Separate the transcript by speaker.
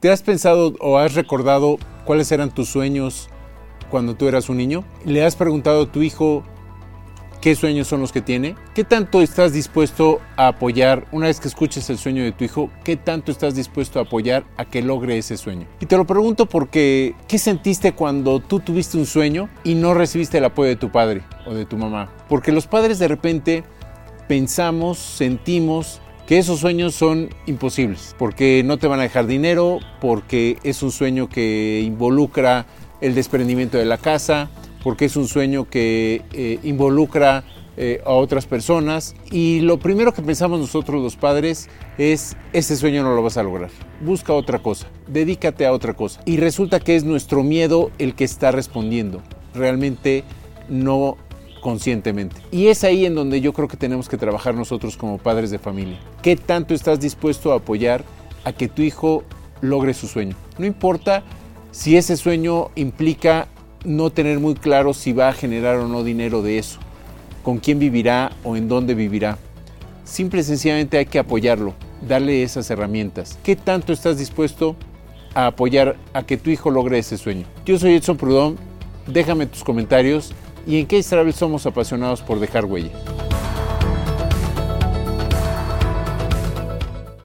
Speaker 1: ¿Te has pensado o has recordado cuáles eran tus sueños cuando tú eras un niño? ¿Le has preguntado a tu hijo qué sueños son los que tiene, qué tanto estás dispuesto a apoyar, una vez que escuches el sueño de tu hijo, qué tanto estás dispuesto a apoyar a que logre ese sueño. Y te lo pregunto porque, ¿qué sentiste cuando tú tuviste un sueño y no recibiste el apoyo de tu padre o de tu mamá? Porque los padres de repente pensamos, sentimos, que esos sueños son imposibles, porque no te van a dejar dinero, porque es un sueño que involucra el desprendimiento de la casa, porque es un sueño que eh, involucra eh, a otras personas. Y lo primero que pensamos nosotros los padres es, ese sueño no lo vas a lograr, busca otra cosa, dedícate a otra cosa. Y resulta que es nuestro miedo el que está respondiendo, realmente no conscientemente. Y es ahí en donde yo creo que tenemos que trabajar nosotros como padres de familia. ¿Qué tanto estás dispuesto a apoyar a que tu hijo logre su sueño? No importa si ese sueño implica no tener muy claro si va a generar o no dinero de eso, con quién vivirá o en dónde vivirá. Simple y sencillamente hay que apoyarlo, darle esas herramientas. ¿Qué tanto estás dispuesto a apoyar a que tu hijo logre ese sueño? Yo soy Edson Prudón, déjame tus comentarios y en qué Travel somos apasionados por dejar huella.